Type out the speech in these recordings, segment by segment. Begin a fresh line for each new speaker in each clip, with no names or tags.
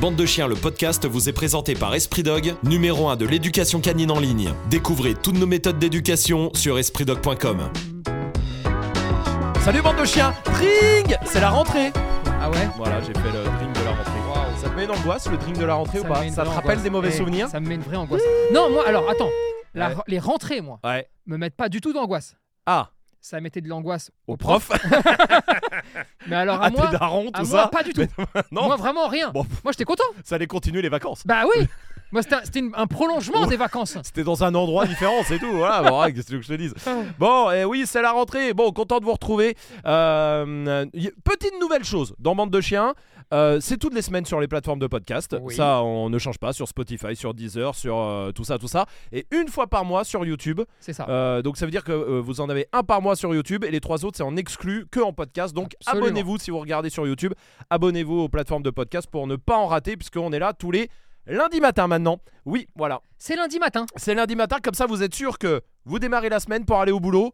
Bande de chiens, le podcast vous est présenté par Esprit Dog, numéro 1 de l'éducation canine en ligne. Découvrez toutes nos méthodes d'éducation sur espritdog.com.
Salut bande de chiens Ring C'est la rentrée
Ah ouais
Voilà, j'ai fait le drink de la rentrée. Ça te met une angoisse le drink de la rentrée ou
me
pas Ça te rappelle
angoisse.
des mauvais
Eh,
souvenirs
Ça me met une vraie angoisse. Non, moi, alors attends. La-
Ouais.
Les rentrées, moi,
Ouais.
me mettent pas du tout d'angoisse.
Ah,
Ça mettait de l'angoisse
au prof,
Mais alors à
à
moi,
tes darons,
à
tout
moi
ça
pas du tout.
Non,
Moi vraiment rien.
Bon.
Moi j'étais content.
ça allait continuer les vacances.
Bah oui. moi c'était un, prolongement des vacances.
C'était dans un endroit différent, c'est tout. Voilà, bon, ouais, qu'est-ce que je te dise Bon, et oui, c'est la rentrée. Bon, content de vous retrouver. Euh, petite nouvelle chose dans Bande de Chiens. Euh, c'est toutes les semaines sur les plateformes de podcast.
Oui.
Ça, on ne change pas sur Spotify, sur Deezer, sur euh, tout ça, tout ça. Et une fois par mois sur YouTube.
C'est ça.
Euh, donc ça veut dire que vous en avez un par mois sur YouTube et les trois autres c'est en exclu que en podcast. Donc
Absolument.
abonnez-vous si vous regardez sur YouTube. Abonnez-vous aux plateformes de podcast pour ne pas en rater puisqu'on est là tous les lundis matin maintenant. Oui, voilà.
C'est lundi matin.
C'est lundi matin comme ça vous êtes sûr que vous démarrez la semaine pour aller au boulot.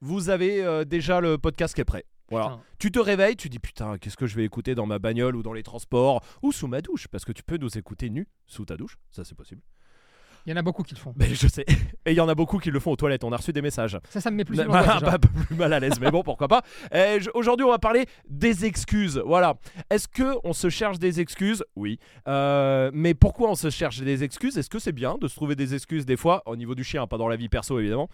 Vous avez déjà le podcast qui est prêt. Voilà.
Putain.
Tu te réveilles, tu dis putain, qu'est-ce que je vais écouter dans ma bagnole ou dans les transports ou sous ma douche? Parce que tu peux nous écouter nu sous ta douche, ça c'est possible.
Il y en a beaucoup qui le font.
Mais je sais. Et il y en a beaucoup qui le font aux toilettes, on a reçu des messages.
Ça, ça me met plus
Bah, bah, peu plus mal à l'aise, mais bon, pourquoi pas. Aujourd'hui, on va parler des excuses. Voilà. Est-ce que on se cherche des excuses? Oui. Euh, mais pourquoi on se cherche des excuses? Est-ce que c'est bien de se trouver des excuses des fois au niveau du chien, pas dans la vie perso évidemment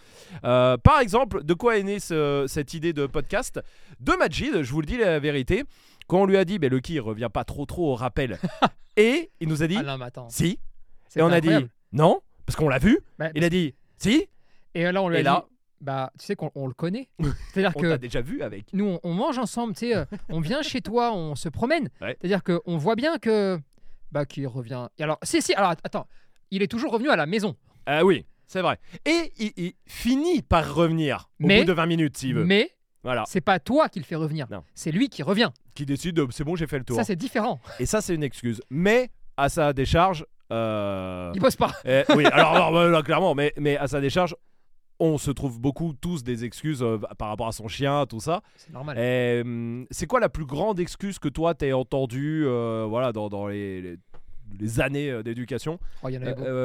Euh, Par exemple, de quoi est née ce- cette idée de podcast? De Majid, je vous le dis la vérité. Quand on lui a dit, mais Lucky, il revient pas trop trop au rappel. et il nous a dit,
Ah non, mais attends.
si. Et on a dit, non, parce qu'on l'a vu.
Bah,
Il a dit, si.
Et là on lui a
Et là,
dit, bah tu sais qu'on on le connaît. C'est-à-dire
on
que
t'a déjà vu avec.
nous on, on mange ensemble, tu sais, euh, on vient chez toi, on se promène.
Ouais.
C'est-à-dire qu'on voit bien que bah qu'il revient. Et alors si si alors attends, il est toujours revenu à la maison.
Ah oui, c'est vrai. Et il, il finit par revenir au
Mais-
bout de 20 minutes s'il veut.
Mais
Voilà.
c'est pas toi qui le fait revenir.
Non.
C'est lui qui revient.
Qui décide, de, c'est bon, j'ai fait le tour.
Ça c'est différent.
Et ça, c'est une excuse. Mais à sa décharge. Euh,
Il bosse pas.
eh, oui, alors, alors, bah, clairement, mais, mais à sa décharge, on se trouve beaucoup tous des excuses euh, par rapport à son chien, tout ça.
C'est normal.
Hum, c'est quoi la plus grande excuse que toi t'aies entendue euh, voilà, dans, dans les, les- les années d'éducation?
Oh,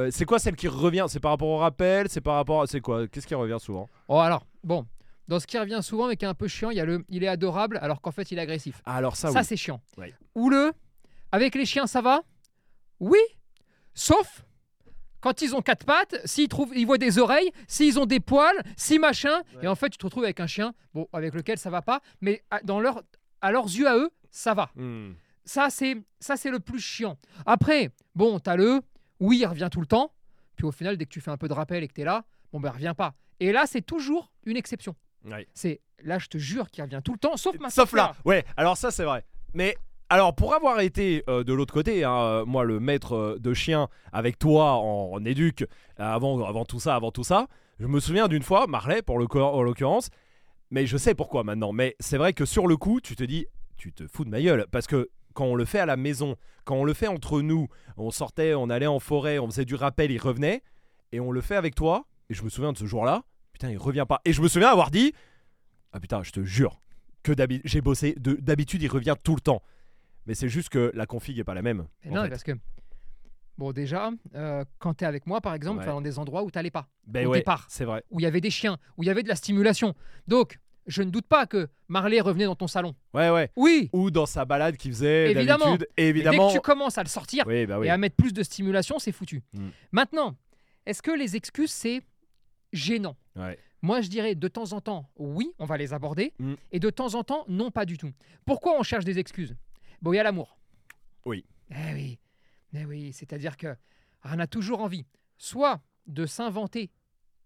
C'est quoi celle qui revient? C'est par rapport au rappel? C'est par rapport à. C'est quoi? Qu'est-ce qui revient souvent?
Oh alors bon, dans ce qui revient souvent mais qui est un peu chiant, il y a le il est adorable alors qu'en fait il est agressif.
Ah, alors ça,
ça
oui.
c'est chiant.
Ouais.
Ou le avec les chiens ça va? Oui, sauf quand ils ont quatre pattes, s'ils trouvent, ils voient des oreilles, s'ils ont des poils, si machin,
Ouais.
et en fait tu te retrouves avec un chien, bon avec lequel ça va pas, mais à, dans leur, à leurs yeux à eux, ça va.
Hmm.
Ça c'est ça c'est le plus chiant. Après, bon t'as le, oui il revient tout le temps, puis au final dès que tu fais un peu de rappel et que t'es là, bon ben revient pas. Et là c'est toujours une exception.
Ouais.
C'est là je te jure qu'il revient tout le temps, sauf ma
Sauf là, ouais, alors ça c'est vrai. Mais alors pour avoir été euh, de l'autre côté, hein, euh, moi le maître euh, de chien avec toi en, en éduc, avant, avant tout ça, avant tout ça, je me souviens d'une fois, Marley pour le en l'occurrence, mais je sais pourquoi maintenant, mais c'est vrai que sur le coup, tu te dis, tu te fous de ma gueule, parce que quand on le fait à la maison, quand on le fait entre nous, on sortait, on allait en forêt, on faisait du rappel, il revenait, et on le fait avec toi, et je me souviens de ce jour-là, putain, il revient pas. Et je me souviens avoir dit, ah putain, je te jure, que j'ai bossé, de- d'habitude il revient tout le temps. Mais c'est juste que la config est pas la même.
Mais
en
non,
fait.
parce que, bon, déjà, euh, quand tu es avec moi, par exemple,
Ouais.
tu vas dans des endroits où tu n'allais pas,
Ben
au
ouais,
départ.
c'est vrai.
où il y avait des chiens, où il y avait de la stimulation. Donc, je ne doute pas que Marley revenait dans ton salon.
Ouais, ouais.
Oui,
Ou dans sa balade qu'il faisait
Évidemment.
d'habitude. Et évidemment.
dès que tu commences à le sortir
Oui, bah oui.
et à mettre plus de stimulation, c'est foutu.
Mm.
Maintenant, est-ce que les excuses, c'est gênant?
Ouais.
Moi, je dirais de temps en temps, oui, on va les aborder,
Mm.
et de temps en temps, non, pas du tout. Pourquoi on cherche des excuses? Bon, il y a l'amour.
Oui.
Eh oui, eh oui, c'est-à-dire que on a toujours envie, soit de s'inventer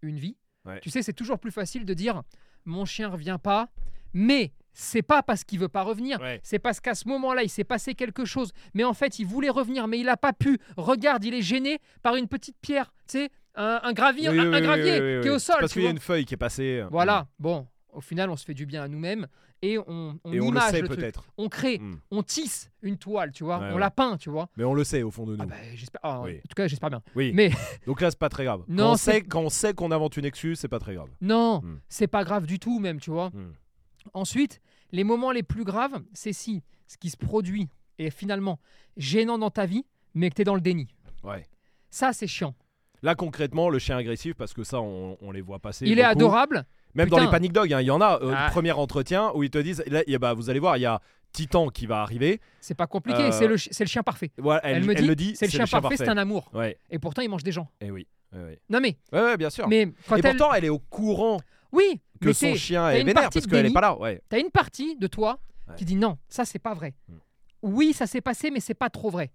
une vie.
Ouais.
Tu sais, c'est toujours plus facile de dire mon chien revient pas, mais c'est pas parce qu'il veut pas revenir,
Ouais.
c'est parce qu'à ce moment-là, il s'est passé quelque chose. Mais en fait, il voulait revenir, mais il n'a pas pu. Regarde, il est gêné par une petite pierre, tu sais, un, un gravier,
Oui,
un,
oui,
un
oui,
gravier qui est au sol.
Parce qu'il y a une feuille qui est passée. euh,
Voilà, bon, au final, on se fait du bien à nous-mêmes et on, on
Et on
image
sait
le
peut-être.
On crée,
Mm.
on tisse une toile, tu vois,
Ouais,
on
ouais.
la peint, tu vois.
Mais on le sait au fond de nous.
Ah bah, j'espère. ah,
Oui.
En tout cas, j'espère bien.
Oui.
Mais
Donc là, c'est pas très grave.
Non,
quand, on sait, quand on sait qu'on invente une excuse, c'est pas très grave.
non,
Mm.
c'est pas grave du tout, même, tu vois.
Mm.
Ensuite, les moments les plus graves, c'est si ce qui se produit est finalement gênant dans ta vie, mais que tu es dans le déni.
Ouais.
Ça, c'est chiant.
Là concrètement, le chien agressif, parce que ça, on, on les voit passer.
Il est adorable.
Même dans les panic dogs, hein, il y en a. euh,
Ah.
Premier entretien où ils te disent, là, bah, vous allez voir, il y a Titan qui va arriver.
C'est pas compliqué.
Euh,
C'est le, chien parfait.
Voilà,
Elle,
elle,
me
elle
dit,
le dit,
c'est le chien parfait, c'est un amour.
Ouais.
Et pourtant, il mange des gens.
Et oui. ouais, ouais.
Non mais,
Ouais, ouais, bien sûr.
mais quand
Et
elle,
pourtant, elle est au courant
oui,
que
mais
son chien est vénère parce qu'elle est pas là. Ouais.
T'as une partie de toi qui dit non, ça c'est pas vrai.
Mm.
Oui, ça s'est passé, mais c'est pas trop vrai.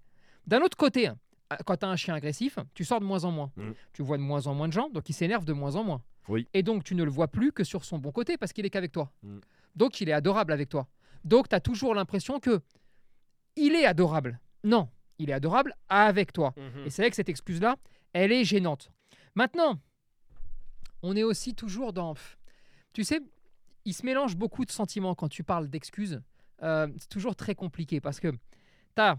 D'un autre côté, hein, quand t'as un chien agressif, tu sors de moins en moins.
Mm.
Tu vois de moins en moins de gens, donc il s'énerve de moins en moins.
Oui.
Et donc tu ne le vois plus que sur son bon côté parce qu'il est qu'avec toi.
Mm.
Donc il est adorable avec toi. Donc tu as toujours l'impression que il est adorable. Non, il est adorable avec toi.
Mhm.
Et c'est vrai que cette excuse-là, elle est gênante. Maintenant, on est aussi toujours dans... Tu sais, il se mélange beaucoup de sentiments quand tu parles d'excuses. Euh, c'est toujours très compliqué parce que tu as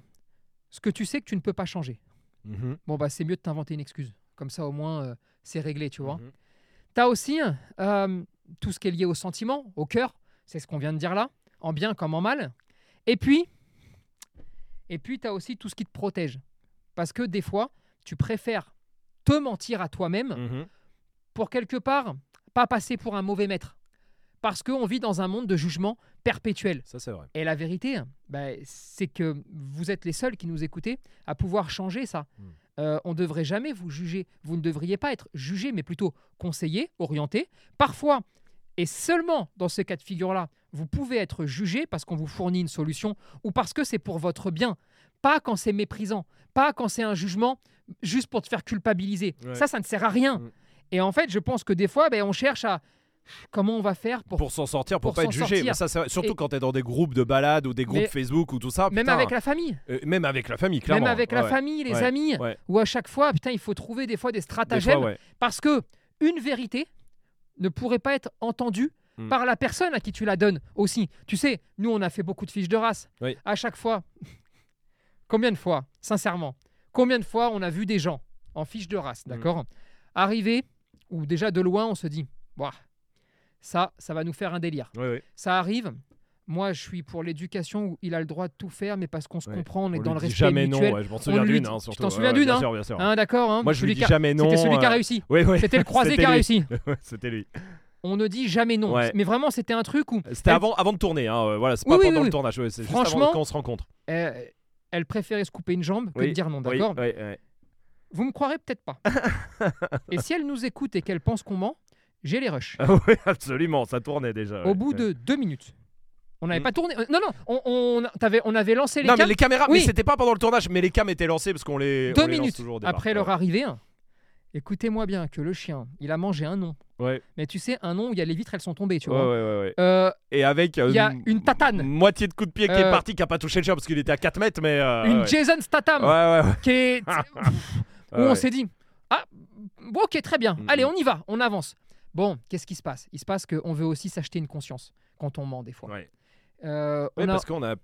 ce que tu sais que tu ne peux pas changer.
Mhm.
Bon, bah c'est mieux de t'inventer une excuse. Comme ça, au moins, euh, c'est réglé, tu vois.
Mhm.
Tu as aussi euh, tout ce qui est lié au sentiment, au cœur. C'est ce qu'on vient de dire là, en bien comme en mal. Et puis, et puis tu as aussi tout ce qui te protège. Parce que des fois, tu préfères te mentir à toi-même
Mhm.
pour quelque part pas passer pour un mauvais maître. Parce qu'on vit dans un monde de jugement perpétuel.
Ça, c'est vrai.
Et la vérité, bah, c'est que vous êtes les seuls qui nous écoutez à pouvoir changer ça.
Mm.
Euh, on ne devrait jamais vous juger. Vous ne devriez pas être jugé, mais plutôt conseillé, orienté. Parfois, et seulement dans ce cas de figure-là, vous pouvez être jugé parce qu'on vous fournit une solution ou parce que c'est pour votre bien. Pas quand c'est méprisant, pas quand c'est un jugement juste pour te faire culpabiliser.
Ouais.
Ça, ça ne sert à rien.
Mm.
Et en fait, je pense que des fois, ben, on cherche à comment on va faire pour
Pour s'en sortir, pour,
pour
pas être jugé. Mais ça. Surtout
Et-
quand t'es dans des groupes de balades ou des groupes
Mais-
Facebook ou tout ça.
même avec la famille.
euh, même avec la famille, clairement.
Même avec la famille, les
Ouais.
amis,
ouais.
où à chaque fois, putain, il faut trouver des fois des
Des
stratagèmes
fois,
parce que une vérité ne pourrait pas être entendue
Hmm.
par la personne à qui tu la donnes aussi. Tu sais, nous, on a fait beaucoup de fiches de race.
Oui.
À chaque fois, combien de fois, sincèrement, combien de fois on a vu des gens en fiche de race,
Hmm.
d'accord, arriver ou déjà de loin, on se dit, Ouah, ça, ça va nous faire un délire.
Ouais, ouais.
Ça arrive. Moi, je suis pour l'éducation où il a le droit de tout faire, mais parce qu'on se comprend, on est
On
dans le respect
jamais
mutuel.
non. je m'en souviens d'une. hein,
tu t'en souviens d'une,
Bien
hein
sûr, bien sûr.
Hein, d'accord hein
Moi, je lui dis jamais non.
C'était celui qui a
euh,
réussi. C'était le croisé qui a réussi.
C'était lui.
On ne dit jamais non.
Ouais.
Mais vraiment, c'était un truc où
C'était
Elle-
avant, avant de tourner. Hein. euh, Voilà, c'est
Oui,
pas
oui,
pendant
oui,
le tournage. C'est juste
Franchement,
avant quand on se rencontre.
euh, elle préférait se couper une jambe que de dire non, d'accord. Vous me croirez peut-être pas. Et si elle nous écoute et qu'elle pense qu'on ment, j'ai les rushs.
Ah oui, absolument. Ça tournait déjà.
Au
ouais,
bout de deux minutes. On n'avait
Mm.
pas tourné. euh, Non, non, on, on, t'avais- on avait lancé les
non, mais les caméras,
Oui.
mais c'était pas pendant le tournage, mais les cams étaient lancés parce qu'on les, on
deux
les lance
minutes
toujours au départ.
après leur arrivée. Écoutez-moi bien que le chien, il a mangé un nom.
Ouais,
Mais tu sais, un nom où il y a les vitres, elles sont tombées, tu vois.
ouais.
Euh,
Et avec. euh,
Il y a une tatane.
Moitié de coup de pied qui est
Euh,
parti, qui a pas touché le chien parce qu'il était à 4 mètres, mais.
une. Jason Statham
Ouais, ouais, ouais.
qui est. où on s'est dit ah bon, ok très bien
Mm,
allez on y va on avance bon qu'est-ce qui se passe? Il se passe qu'on veut aussi s'acheter une conscience quand on ment des fois
Ouais.
Euh,
Ouais,
on, a,
parce qu'on a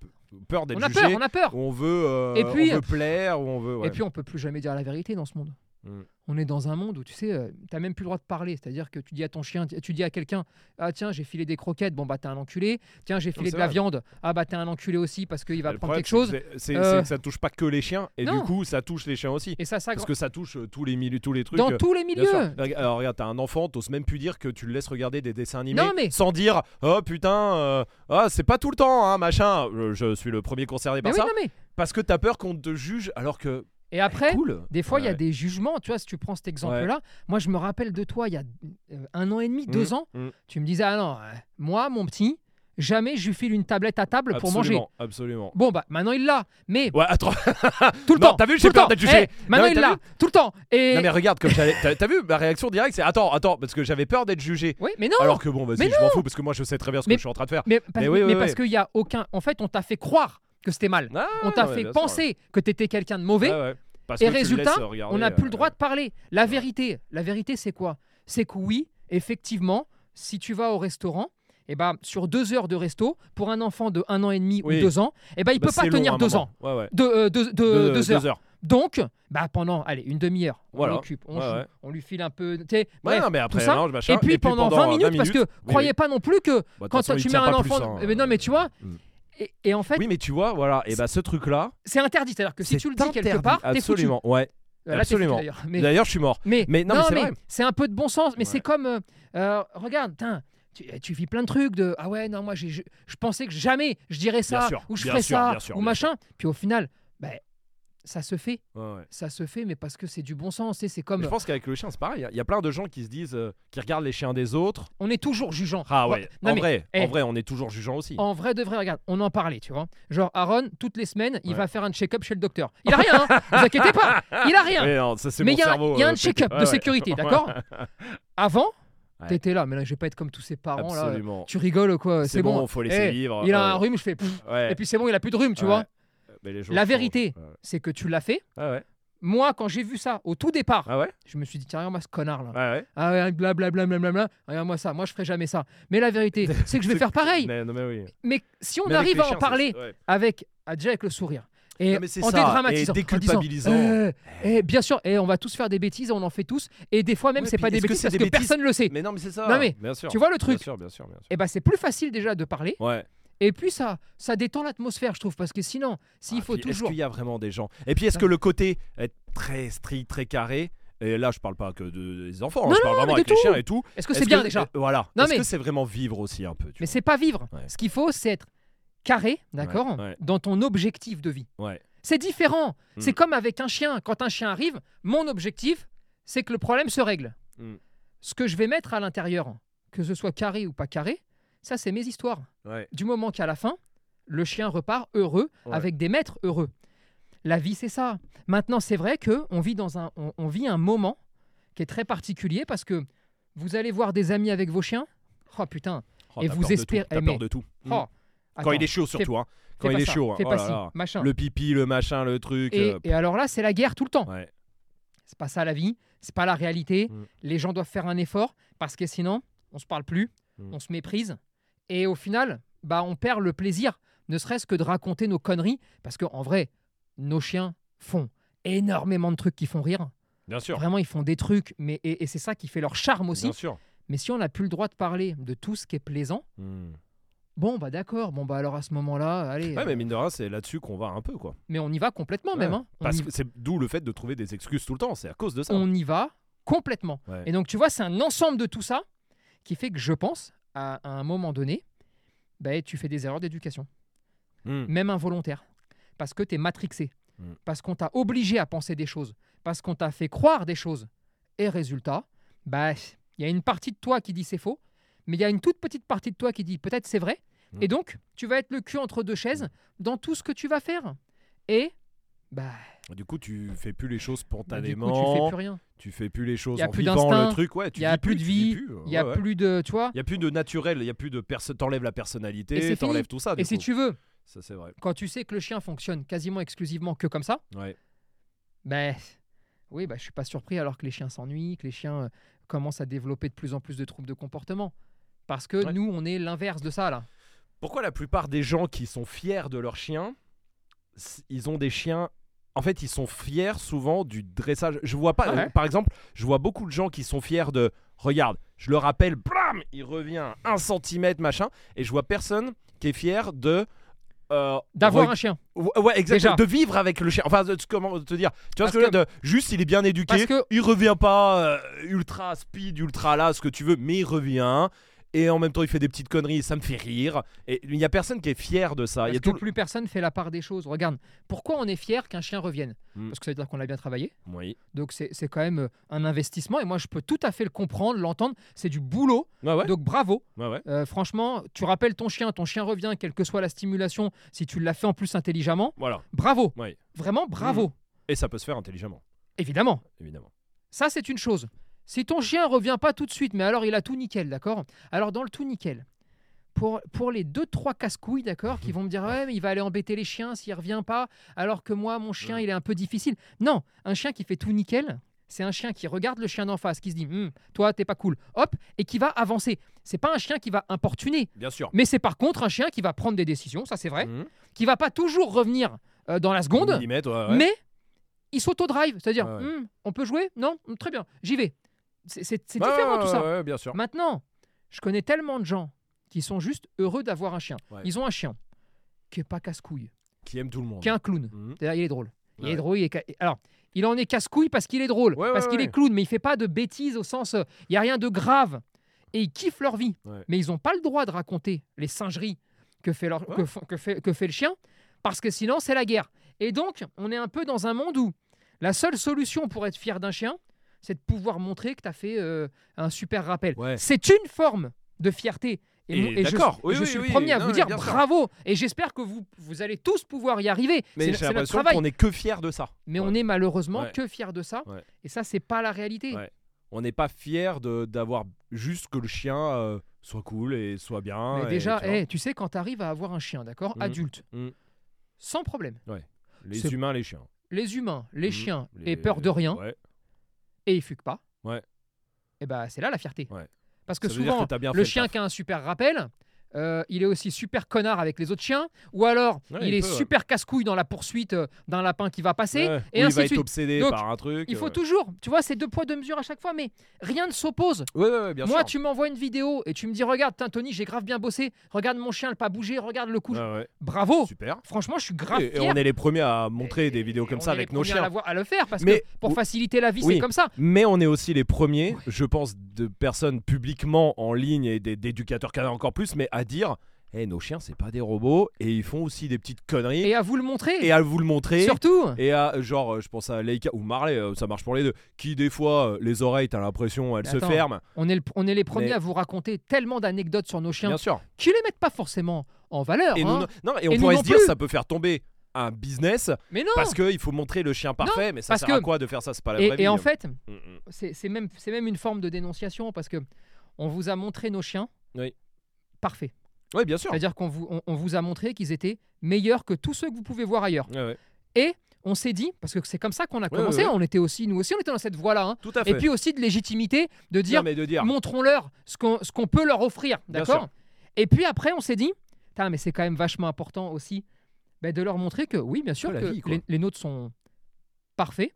peur d'être
on a
jugé.
peur on a peur
on veut, euh,
Et puis-
on veut plaire, où on veut. ouais.
et puis on peut plus jamais dire la vérité dans ce monde
Mm.
on est dans un monde où tu sais euh, t'as même plus le droit de parler c'est à dire que tu dis à ton chien tu dis à quelqu'un ah tiens j'ai filé des croquettes bon bah t'es un enculé tiens j'ai filé de la viande ah bah t'es un enculé aussi parce qu'il va
Le
prendre
problème,
quelque chose
c'est
Euh,
c'est que ça touche pas que les chiens, et
Non.
du coup, ça touche les chiens aussi.
et ça ça
Parce que ça touche euh, tous les milieux, tous les trucs.
dans
euh,
tous les milieux
Alors regarde, t'as un enfant, t'oses même plus dire que tu le laisses regarder des dessins animés
Non, mais-
sans dire oh putain, ah, c'est pas tout le temps, hein, machin. Je, je suis le premier concerné
mais
par
oui
ça.
non mais
Parce que t'as peur qu'on te juge alors que
et après
cool.
Des fois, il y a
Ouais.
des jugements. Tu vois, si tu prends cet exemple-là, moi, je me rappelle de toi il y a euh, un an et demi, deux
Mm,
ans.
mm.
Tu me disais, ah non, euh, moi, mon petit, jamais je lui file une tablette à table pour manger.
Absolument, absolument.
Bon, bah, maintenant, il l'a. Mais
Ouais, attends.
tout le
Non,
temps.
t'as vu,
tout
j'ai
le
peur
temps.
d'être jugé.
Eh, maintenant, il l'a. Tout le temps. Et...
Non mais regarde comme j'allais. T'as t'as vu ma réaction directe, c'est attends, attends, parce que j'avais peur d'être jugé.
Oui, mais non.
Alors que bon, vas-y, je m'en fous parce que moi je sais très bien ce
Mais-
que je suis en train de faire.
Mais, parce,
Mais oui, oui,
mais
oui.
parce qu'il y a aucun. En fait, on t'a fait croire que c'était mal.
Ah,
on t'a fait
sûr,
penser que t'étais quelqu'un de mauvais.
Ouais. Parce
Et résultat,
regarder,
on n'a plus le
euh,
droit de parler. La vérité, la vérité, c'est quoi? C'est que oui, effectivement, si tu vas au restaurant, eh ben, sur deux heures de resto, pour un enfant de un an et demi
Oui.
ou deux ans, eh ben, il
bah,
peut pas
long,
tenir deux
moment.
ans.
Ouais, ouais.
De, euh, de- de-
Deux-
deux heures.
Deux heures.
Donc, bah, pendant allez, une demi-heure, on
Voilà.
l'occupe, on
Ouais,
joue,
ouais.
on lui file un peu. tu sais,
Ouais,
bref,
non, mais après,
tout ça.
machin.
et puis pendant 20 minutes, parce que
oui,
croyez
oui.
pas non plus que
Bah,
quand
façon,
tu mets un
pas plus,
enfant.
hein.
Ben non, mais tu vois,
Mm.
Et, et en fait,
Oui, mais tu vois, voilà, et bah ce truc-là,
c'est interdit. C'est-à-dire que si tu le dis quelque part, t'es foutu.
absolument, ouais.
Euh, là, t'es foutu,
absolument.
d'ailleurs. Mais,
D'ailleurs, je suis mort.
mais,
Mais non, mais c'est vrai.
c'est un peu de bon sens. Mais
Ouais.
c'est comme, euh, euh, regarde, tain, tu, tu vis plein de trucs de ah ouais non moi j'ai- je, je pensais que jamais je dirais ça
sûr,
ou je ferais
sûr,
ça
sûr,
ou machin. Puis au final, ben ça se fait,
Ouais, ouais.
ça se fait, mais parce que c'est du bon sens. C'est
Mais
comme
Je pense qu'avec le chien, c'est pareil. Il y a plein de gens qui se disent, euh, qui regardent les chiens des autres.
on est toujours jugeant.
Ah ouais,
Non,
en
mais,
vrai,
eh,
en vrai, on est toujours jugeant aussi.
En vrai de vrai, regarde, on en parlait, tu vois. Genre Aaron, toutes les semaines, il
Ouais.
va faire un check-up chez le docteur. Il a rien, hein, vous inquiétez pas, il a rien.
Mais non, ça
il y a,
cerveau.
y a
euh,
un check-up de sécurité, d'accord Avant,
Ouais.
t'étais là, mais là je vais pas être comme tous ses parents là.
Absolument.
Tu rigoles quoi? C'est
bon,
bon.
faut laisser
Eh,
vivre.
Il a un rhume, je fais. pff,
Ouais.
Et puis c'est bon, il a plus de rhume, tu
Ouais.
vois.
Mais les jours
La vérité. C'est que tu l'as fait.
Ah ouais.
Moi, quand j'ai vu ça au tout départ,
Ah ouais.
je me suis dit tiens regarde-moi ce connard là.
Ah ouais.
Ah ouais, blablabla, blablabla. Regarde-moi ça. Moi, je ferai jamais ça. Mais la vérité, c'est que je vais faire pareil.
Mais, non, mais oui.
Mais si on
Mais
arrive à en parler
ouais.
avec, ah, déjà avec le sourire. Et
Non,
en
ça,
dédramatisant,
et
en disant,
déculpabilisant.
euh, eh, bien sûr, et on va tous faire des bêtises, on en fait tous. Et des fois même,
Ouais,
c'est pas des bêtises parce
des
que
bêtises
personne le sait.
Mais non, mais c'est ça.
Non, mais
bien sûr.
tu vois le truc
Bien sûr, bien sûr, bien sûr.
Et bah c'est plus facile déjà de parler.
Ouais.
Et puis ça, ça détend l'atmosphère, je trouve, parce que sinon, s'il
Ah,
faut
puis Est-ce
toujours.
qu'il y a vraiment des gens? Et puis est-ce que le côté être très strict, très carré? Et là, je parle pas que de- des enfants, hein, je parle
non,
vraiment avec les chiens et tout.
Est-ce que
Est-ce
c'est bien déjà?
euh, Voilà.
Non,
Est-ce
mais-
que c'est vraiment vivre aussi un peu tu
Mais
vois?
c'est pas vivre.
Ouais.
Ce qu'il faut, c'est être carré, d'accord,
ouais.
dans ton objectif de vie.
Ouais.
C'est différent.
Mm.
C'est comme avec un chien. Quand un chien arrive, mon objectif, c'est que le problème se règle.
Mm.
Ce que je vais mettre à l'intérieur, que ce soit carré ou pas carré, ça, c'est mes histoires.
Ouais.
Du moment qu'à la fin, le chien repart heureux,
Ouais.
avec des maîtres heureux. La vie, c'est ça. Maintenant, c'est vrai que on vit dans un, on, on vit un moment qui est très particulier parce que vous allez voir des amis avec vos chiens. Oh putain.
Oh,
Et vous espérez-
T'as
eh,
peur de tout.
Oh,
Mm. Quand il est chaud surtout. hein. Quand il est
ça,
chaud. hein. Oh
pas
là là.
machin.
Le pipi, le machin, le truc.
Et,
euh,
et alors là, c'est la guerre tout le temps.
Ouais.
C'est pas ça la vie, c'est pas la réalité.
Mm.
Les gens doivent faire un effort parce que sinon, on se parle plus,
Mm.
on se méprise et au final, bah on perd le plaisir, ne serait-ce que de raconter nos conneries parce que en vrai, nos chiens font énormément de trucs qui font rire.
Bien sûr.
Vraiment, ils font des trucs, mais et, et c'est ça qui fait leur charme aussi.
Bien sûr.
Mais si on n'a plus le droit de parler de tout ce qui est plaisant,
Mm.
bon bah d'accord, bon bah alors à ce moment-là, allez,
Ouais,
euh,
mais mine de rien, c'est là-dessus qu'on va un peu, quoi.
mais on y va complètement même. Hein.
Parce
y-
que c'est d'où le fait de trouver des excuses tout le temps. C'est à cause de ça.
on y va complètement.
Ouais.
Et donc, tu vois, c'est un ensemble de tout ça qui fait que je pense, à, un moment donné, ben, tu fais des erreurs d'éducation,
Mm.
même involontaires, parce que tu es matrixé,
Mm.
parce qu'on t'a obligé à penser des choses, parce qu'on t'a fait croire des choses. Et résultat, bah, il y a une partie de toi qui dit c'est faux, mais il y a une toute petite partie de toi qui dit peut-être c'est vrai.
Mm.
Et donc, tu vas être le cul entre deux chaises dans tout ce que tu vas faire. Et bah,
Du coup, tu fais plus les choses
bah, du
spontanément.
coup, tu fais plus rien.
Tu fais plus les choses en
plus
vivant le truc. Ouais, tu
y a
vis
plus de vie,
plus.
il y a
Ouais,
plus de, tu vois.
Il y a plus de naturel, il y a plus de personne. T'enlèves la personnalité, t'enlèves tout ça. du
Et si
coup.
tu veux,
Ça, c'est vrai.
quand tu sais que le chien fonctionne quasiment exclusivement que comme ça,
Ouais.
ben oui, bah, je suis pas surpris alors que les chiens s'ennuient, que les chiens euh, commencent à développer de plus en plus de troubles de comportement. Parce que
Ouais.
nous, on est l'inverse de ça là.
Pourquoi la plupart des gens qui sont fiers de leurs chiens, ils ont des chiens. En fait, ils sont fiers souvent du dressage. Je vois pas.
Ouais.
euh, par exemple, je vois beaucoup de gens qui sont fiers de. Regarde, je le rappelle, blam, il revient un centimètre, machin. Et je vois personne qui est fier de. euh,
D'avoir
re-
un chien.
Ouais, exactement. De vivre avec le chien. Enfin, de- comment te dire Tu vois
Parce
ce que je veux
que-
dire de, Juste, il est bien éduqué.
Parce que
Il revient pas euh, ultra speed, ultra là, ce que tu veux, mais il revient. Et en même temps, il fait des petites conneries, ça me fait rire. Et il y a personne qui est fier de ça. Il y
Parce
a
que
tout
plus personne fait la part des choses. Regarde, pourquoi on est fier qu'un chien revienne
Mm.
Parce que ça veut dire qu'on a bien travaillé.
Oui.
Donc c'est quand même euh, un investissement. Et moi, je peux tout à fait le comprendre, l'entendre. C'est du boulot.
Ouais, ouais.
Donc bravo.
ouais, ouais.
Euh, franchement, tu rappelles ton chien, ton chien revient, quelle que soit la stimulation, si tu l'as fait en plus intelligemment,
Voilà.
bravo.
Oui.
Vraiment bravo.
Et ça peut se faire intelligemment,
Évidemment.
évidemment.
Ça, c'est une chose. Si ton chien revient pas tout de suite, mais alors il a tout nickel, d'accord? Alors dans le tout nickel, pour, pour les deux trois casse-couilles, d'accord, qui vont me dire ouais, mais il va aller embêter les chiens s'il revient pas, alors que moi mon chien il est un peu difficile. Non, un chien qui fait tout nickel, c'est un chien qui regarde le chien d'en face, qui se dit Hum, toi t'es pas cool, hop, et qui va avancer. C'est pas un chien qui va importuner,
Bien sûr.
mais c'est par contre un chien qui va prendre des décisions, ça c'est vrai,
Mhm.
qui va pas toujours revenir euh, dans la seconde,
Millimètre, ouais, ouais.
mais il s'auto-drive, c'est-à-dire,
Ouais.
Hum, on peut jouer? Non Très bien, j'y vais. C'est différent tout ça.
ouais, bien sûr.
Maintenant, je connais tellement de gens qui sont juste heureux d'avoir un chien.
Ouais.
Ils ont un chien. qui est pas casse-couille,
Qui aime tout le monde.
qui est un clown.
Mhm.
Il est drôle. Il
Ouais.
est drôle. il est ca- Alors, il en est casse-couille parce qu'il est drôle,
Ouais,
parce qu'il est clown, mais il fait pas de bêtises au sens. euh, Il y a rien de grave. Et ils kiffent leur vie. Mais ils n'ont pas le droit de raconter les singeries que fait, leur,
Ouais.
que, font- que fait, que fait le chien, parce que sinon, c'est la guerre. Et donc, on est un peu dans un monde où la seule solution pour être fier d'un chien, c'est de pouvoir montrer que tu as fait euh, un super rappel.
Ouais.
C'est une forme de fierté.
Et
je,
d'accord, oui,
je
oui,
suis
oui,
le premier à
non,
vous dire bravo. Et j'espère que vous, vous allez tous pouvoir y arriver.
Mais j'ai l'impression qu'on est que fier de ça.
Mais
Ouais.
on est malheureusement
Ouais.
que fier de ça. Et ça, c'est pas la réalité.
On n'est pas fier de- d'avoir juste que le chien euh, soit cool et soit bien.
Mais
et,
déjà,
tu
eh, tu sais, quand tu arrives à avoir un chien, d'accord,
Mhm.
adulte,
Mhm.
sans problème,
les humains, les chiens.
les humains, les
Mhm.
chiens
Les-
aient peur de rien. Et ils fuguent pas,
Ouais.
et ben c'est là la fierté.
Ouais.
Parce que
Ça
souvent,
que t'as bien
le chien qui a un super rappel, euh, il est aussi super connard avec les autres chiens, ou alors
Ouais,
il,
il
est
peut, ouais.
super casse-couille dans la poursuite euh, d'un lapin qui va passer,
Ouais.
et ainsi
il va
de
être
suite.
obsédé
Donc,
par un truc.
Il faut
euh,
toujours, tu vois, c'est deux poids deux mesures à chaque fois, mais rien ne s'oppose. Moi,
sûr.
tu m'envoies une vidéo et tu me dis, regarde, Tony, j'ai grave bien bossé, regarde mon chien, le pas bougé, regarde le coup. Bravo.
Super.
Franchement, je suis grave
Et, on est les premiers à montrer
Et-
des vidéos comme ça avec nos
à,
chiens.
l'avoir- à le faire parce
Mais-
que pour faciliter la vie,
Oui.
c'est comme ça.
Mais on est aussi les premiers, je pense, de personnes publiquement en ligne et d'éducateurs canins encore plus, mais à dire Eh, nos chiens, c'est pas des robots et ils font aussi des petites conneries.
Et à vous le montrer.
Et à vous le montrer.
Surtout.
Et à, genre, euh, je pense à Leica ou Marley, euh, ça marche pour les deux, qui des fois, euh, les oreilles, t'as l'impression, elles se ferment.
On est, le- on est les premiers
Mais-
à vous raconter tellement d'anecdotes sur nos chiens
Bien sûr.
qui les mettent pas forcément en valeur.
Et, nous,
hein.
non, et on
Et
pourrait se dire,
plus.
ça peut faire tomber un business
Mais non.
parce qu'il faut montrer le chien parfait, mais ça sert à quoi de faire ça? C'est pas la
et,
vraie vie.
et en
hein.
fait,
Mm, mm.
c'est c'est même, c'est même une forme de dénonciation parce que on vous a montré nos chiens
Oui.
Parfaits.
Ouais, bien sûr.
C'est-à-dire qu'on vous, on, on vous a montré qu'ils étaient meilleurs que tous ceux que vous pouvez voir ailleurs.
Ouais, ouais.
On s'est dit, parce que c'est comme ça qu'on a commencé,
ouais,
on était aussi, nous aussi, on était dans cette voie-là. hein.
Tout à fait.
Et puis aussi de légitimité de dire,
Non, de dire.
montrons-leur ce qu'on ce qu'on peut leur offrir, d'accord. Et puis après, on s'est dit, mais c'est quand même vachement important aussi ben, de leur montrer que oui, bien sûr,
Que vie,
les, les nôtres sont parfaits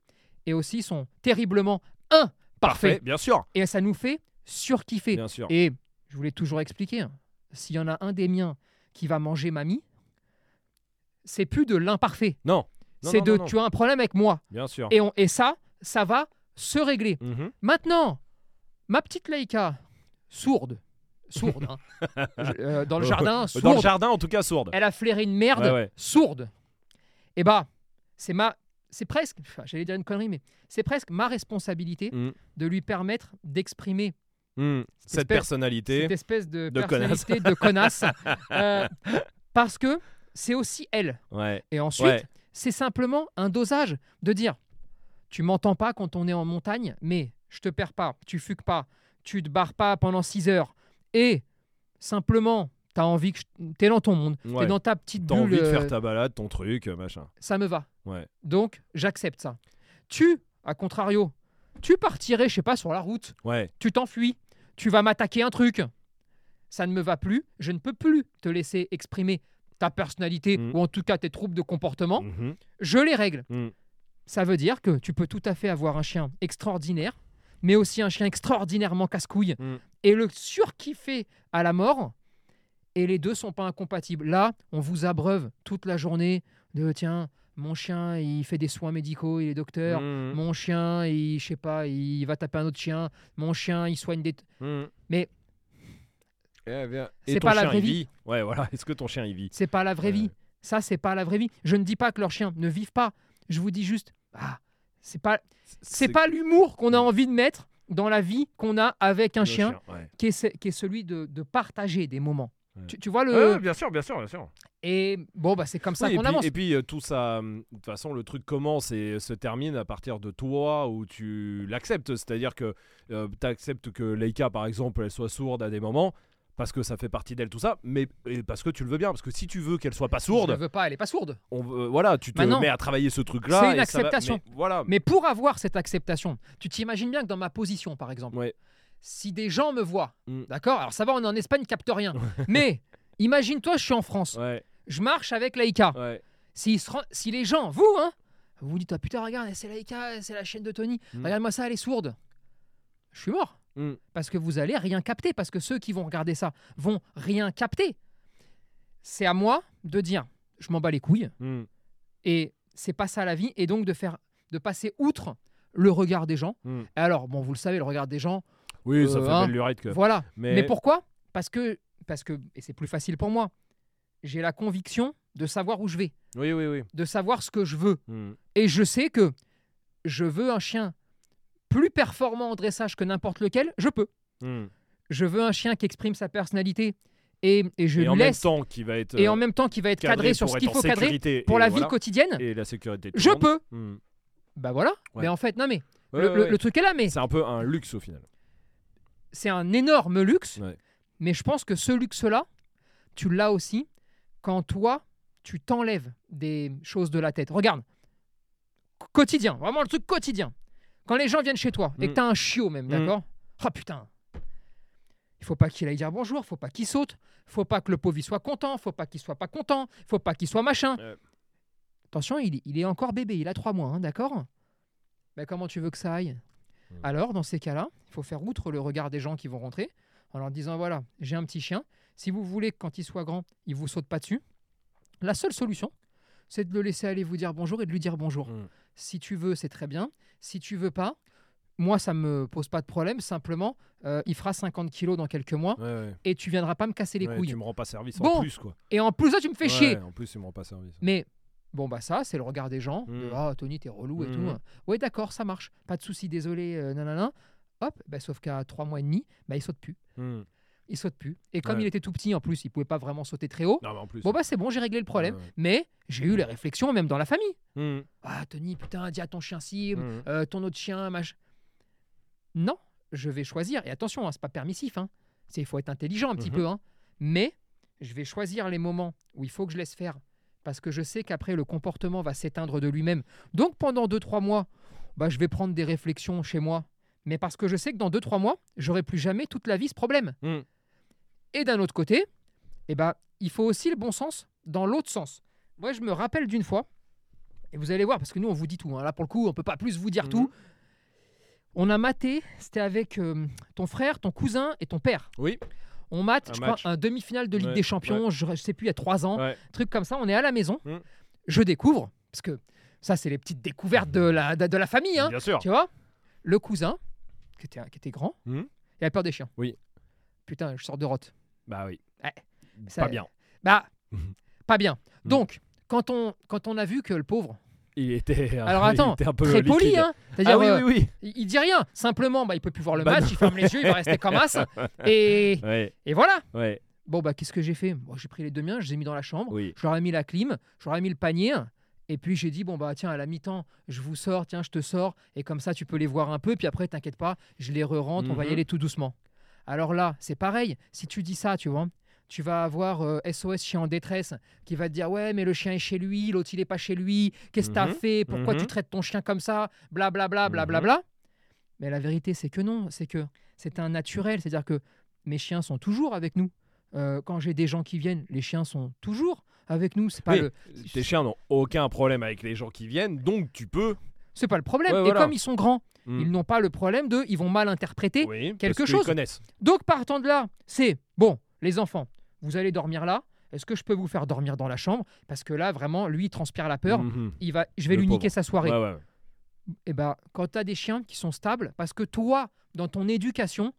et aussi sont terriblement imparfaits.
Parfait, bien sûr.
Et ça nous fait surkiffer.
Bien sûr.
Et je voulais toujours expliquer, hein, s'il y en a un des miens qui va manger mamie, c'est plus de l'imparfait.
Non. Non,
C'est de
non, non.
tu as un problème avec moi.
Bien sûr.
Et, on, et ça, ça va se régler.
Mhm.
Maintenant, ma petite Laïka, sourde, sourde, hein, je- euh, dans le jardin, sourde,
Dans le jardin, en tout cas, sourde.
elle a flairé une merde,
Ouais, ouais.
sourde. Et bah, c'est ma, c'est presque, j'allais dire une connerie, mais c'est presque ma responsabilité
Mm.
de lui permettre d'exprimer
Mm.
Cette
Cette
espèce-
personnalité.
cette espèce de,
de connasse.
personnalité de connasse, euh, parce que c'est aussi elle.
Ouais.
Et ensuite,
Ouais.
c'est simplement un dosage de dire tu m'entends pas quand on est en montagne, mais je te perds pas, tu fugues pas, tu te barres pas pendant 6 heures. Et simplement, tu as envie que tu es dans ton monde, tu es dans ta petite
T'as
bulle,
envie de
euh,
faire ta balade, ton truc, euh, machin.
ça me va. Donc, j'accepte ça. Tu, à contrario, tu partirais, je sais pas, sur la route,
Ouais.
tu t'enfuis, tu vas m'attaquer un truc. Ça ne me va plus, je ne peux plus te laisser exprimer ta personnalité
Mm.
ou en tout cas tes troubles de comportement.
Mhm.
Je les règle.
Mm.
Ça veut dire que tu peux tout à fait avoir un chien extraordinaire, mais aussi un chien extraordinairement casse-couille
Mm.
et le surkiffer à la mort. Et les deux sont pas incompatibles. Là, on vous abreuve toute la journée de tiens, mon chien, il fait des soins médicaux, il est docteur.
Mhm.
Mon chien, il, je sais pas, il va taper un autre chien. Mon chien, il soigne des.
Mhm.
Mais-
Eh bien,
C'est pas la vraie vie.
Ouais, voilà. Est-ce que ton chien, il vit?
C'est pas la vraie vie. Ça, c'est pas la vraie vie. Je ne dis pas que leurs chiens ne vivent pas. Je vous dis juste, ah, c'est pas, c'est pas l'humour qu'on a envie de mettre dans la vie qu'on a avec un
le
chien,
ouais.
Qui, est, qui est celui de, de partager des moments.
Ouais.
Tu, tu vois le.
Bien sûr, bien sûr, bien sûr.
Et bon, bah, c'est comme ça
Oui,
qu'on avance.
et puis, euh, tout ça, hum, de toute façon, le truc commence et se termine à partir de toi où tu l'acceptes. C'est-à-dire que tu acceptes que Leica, par exemple, elle soit sourde à des moments parce que ça fait partie d'elle, tout ça, mais parce que tu le veux bien. Parce que si tu veux qu'elle soit pas
Je ne
sourde,
veux pas, elle est pas sourde.
on, veut- voilà, tu te
Maintenant,
mets à travailler ce truc-là.
c'est une
et ça va-
acceptation.
mais voilà.
Mais pour avoir cette acceptation, tu t'imagines bien que dans ma position, par exemple,
Ouais.
Si des gens me voient,
Mm.
d'accord? Alors ça va, on est en Espagne, ils captent rien. mais imagine-toi, je suis en France,
Ouais,
je marche avec Laïka.
ouais.
Si, les gens, vous, hein, vous vous dites, ah putain, regarde, c'est Laïka, c'est la chaîne de Tony,
Mm.
regarde-moi ça, elle est sourde. Je suis mort.
Mm.
Parce que vous allez rien capter, parce que ceux qui vont regarder ça vont rien capter. C'est à moi de dire, je m'en bats les couilles. Et c'est pas ça la vie. Et donc de faire, de passer outre le regard des gens. Et alors, bon, vous le savez, le regard des gens,
Oui, ça
Euh,
fait
hein.
belle lurette que.
voilà.
Mais,
Mais pourquoi? Parce que, parce que, et c'est plus facile pour moi. J'ai la conviction de savoir où je vais,
Oui, oui, oui.
de savoir ce que je veux.
Hmm.
Et je sais que je veux un chien plus performant en dressage que n'importe lequel, je peux.
Hmm.
Je veux un chien qui exprime sa personnalité et, et je
et
lui
en
laisse.
même temps, qui va être.
et en même temps, qui va être cadré, sur ce qu'il faut cadrer pour la
voilà.
vie quotidienne.
Et la sécurité.
Je
monde.
peux.
Hmm.
Bah voilà.
Ouais.
Mais en fait, non mais
Ouais,
le,
ouais,
le-
ouais.
le truc est là, mais
C'est un peu un luxe au final.
C'est un énorme luxe.
Ouais.
Mais je pense que ce luxe-là, tu l'as aussi quand toi, tu t'enlèves des choses de la tête. Regarde, Qu- quotidien, vraiment le truc quotidien. Quand les gens viennent chez toi et que
Mm.
tu as un chiot même,
Mm.
d'accord? Ah putain Il faut pas qu'il aille dire bonjour, faut pas qu'il saute, faut pas que le pauvre soit content, faut pas qu'il soit pas content, faut pas qu'il soit machin. Attention, il, il est encore bébé, il a trois mois, hein, d'accord? Mais comment tu veux que ça aille?
Mm.
Alors, dans ces cas-là, il faut faire outre le regard des gens qui vont rentrer en leur disant voilà, j'ai un petit chien. Si vous voulez que quand il soit grand, il vous saute pas dessus, la seule solution, c'est de le laisser aller vous dire bonjour et de lui dire bonjour.
Mm.
Si tu veux, c'est très bien. Si tu veux pas, moi, ça me pose pas de problème. Simplement, euh, il fera 50 kilos dans quelques mois
Ouais, ouais.
et tu viendras pas me casser les
Ouais,
couilles.
Tu me rends pas service
Bon.
en plus, quoi.
Et en plus, là, tu me fais chier.
En plus, tu me rends pas service.
Mais bon, bah ça, c'est le regard des gens. de,
Mm.
Ah, Tony, t'es relou et tout. Ouais, d'accord, ça marche. Pas de souci, désolé, euh, nanana. Hop, bah, sauf qu'à trois mois et demi, bah, il saute plus.
Hmm.
Il saute plus. Et comme
Ouais.
il était tout petit, en plus, il pouvait pas vraiment sauter très haut.
Non, mais en plus.
Bon, bah c'est bon, j'ai réglé le problème.
Ouais, ouais.
Mais j'ai eu les réflexions, même dans la famille.
Hmm.
Ah, Tony, putain, dis à ton chien ci,
Hmm.
euh, ton autre chien, mach... Non, je vais choisir. Et attention, hein, c'est pas permissif. Hein. Il faut être intelligent un petit
Mhm.
peu. Hein. Mais je vais choisir les moments où il faut que je laisse faire. Parce que je sais qu'après, le comportement va s'éteindre de lui-même. Donc pendant 2-3 mois, bah, je vais prendre des réflexions chez moi. Mais parce que je sais que dans 2-3 mois, j'aurai plus jamais toute la vie ce problème.
Hmm.
Et d'un autre côté, eh ben, il faut aussi le bon sens dans l'autre sens. Moi, je me rappelle d'une fois, et vous allez voir, parce que nous, on vous dit tout. hein. Là, pour le coup, on peut pas plus vous dire
Mhm.
tout. On a maté, c'était avec euh, ton frère, ton cousin et ton père.
Oui.
On mate,
Un
je
match.
crois, un demi-finale de Ligue
Ouais,
des Champions, je, je sais plus, il y a trois ans,
Ouais.
truc comme ça. On est à la maison,
Mhm.
je découvre, parce que ça, c'est les petites découvertes de la, de, de la famille. hein.
Bien sûr.
Tu vois Le cousin, qui était, qui était grand,
Mhm.
il avait peur des chiens.
Oui.
Putain, je sors de rotte.
Bah oui.
Ouais.
Pas
Ça-
bien.
Bah, pas bien. Donc, quand on, quand on a vu que le pauvre,
Il était.
alors
il
attends,
était un peu
très poli, hein,
Ah oui,
euh,
oui, oui.
il, il dit rien, simplement, bah, il peut plus voir le
Bah
match, il ferme les yeux, il va rester comme as, et,
Ouais,
et voilà.
ouais,
Bon, bah, qu'est-ce que j'ai fait? Bon, J'ai pris les deux miens, je les ai mis dans la chambre,
oui.
je leur ai mis la clim, je leur ai mis le panier, et puis j'ai dit, bon, bah, tiens, à la mi-temps, je vous sors, tiens, je te sors, et comme ça, tu peux les voir un peu, puis après, t'inquiète pas, je les re-rentre, on va y
Mhm.
aller tout doucement. Alors là, c'est pareil, si tu dis ça, tu vois, tu vas avoir euh, SOS chien en détresse qui va te dire ouais mais le chien est chez lui, l'autre il est pas chez lui, qu'est-ce que t'as
Mhm.
fait, pourquoi
Mhm.
tu traites ton chien comme ça, blablabla, blablabla. Mais la vérité c'est que non, c'est que c'est un naturel, c'est-à-dire que mes chiens sont toujours avec nous. Euh, quand j'ai des gens qui viennent, les chiens sont toujours avec nous, c'est pas
Oui,
le
Tes chiens n'ont aucun problème avec les gens qui viennent, donc tu peux.
c'est pas le problème.
Ouais,
Et
voilà.
comme ils sont grands,
Hmm.
ils n'ont pas le problème de ils vont mal interpréter
Oui,
quelque
parce
chose.
connaissent.
Donc partant de là, c'est bon, les enfants, vous allez dormir là. Est-ce que je peux vous faire dormir dans la chambre? Parce que là, vraiment, lui, il transpire la peur.
Mhm.
Il va, je vais lui niquer sa soirée.
Ouais, ouais.
Et ben, quand tu as des chiens qui sont stables, parce que toi, dans ton éducation,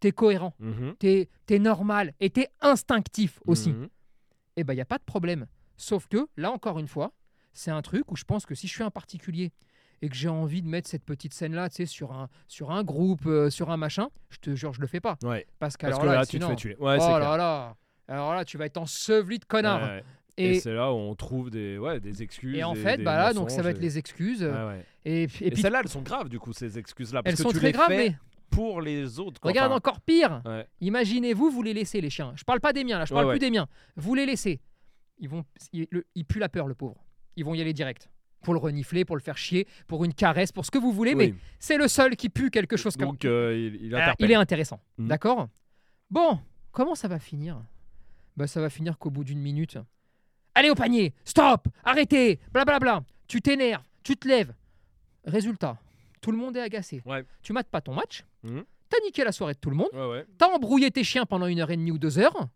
tu es cohérent,
Mhm.
tu es, normal et tu es instinctif aussi.
Mhm.
Et ben, il n'y a pas de problème. Sauf que, là, encore une fois, c'est un truc où je pense que si je suis un particulier et que j'ai envie de mettre cette petite scène-là, tu sais, sur un, sur un groupe, euh, sur un machin, je te jure, je le fais pas.
Ouais.
Parce,
que là, tu te fais tuer. Ouais,
oh là là Alors là, tu vas être enseveli de connard.
Ouais, ouais. Et,
Et,
c'est là où on trouve des, ouais, des excuses.
et en fait,
des
bah là, donc ça va être les excuses.
Ouais.
Et, et
celles-là, elles sont graves, du coup, ces excuses-là. Parce
elles
que
sont
tu
très
les
graves, mais
pour les autres. quoi.
regarde encore pire.
ouais.
Imaginez-vous, vous les laissez, les chiens. Je parle pas des miens, là, je parle
ouais.
plus des miens. Vous les laissez. Ils vont, ils, le- ils puent la peur, le pauvre. Ils vont y aller direct. Pour le renifler, pour le faire chier, pour une caresse, pour ce que vous voulez, mais c'est le seul qui pue quelque chose comme
Donc, euh, il, il
Ah, il est intéressant.
Mhm.
D'accord? Bon, comment ça va finir? Bah, Ça va finir qu'au bout d'une minute. Allez au panier Stop Arrêtez Blablabla Tu t'énerves, tu te lèves. Résultat, tout le monde est agacé.
Ouais.
Tu mates pas ton match.
Mhm.
T'as niqué la soirée de tout le monde.
Ouais, ouais.
T'as embrouillé tes chiens pendant une heure et demie ou deux heures.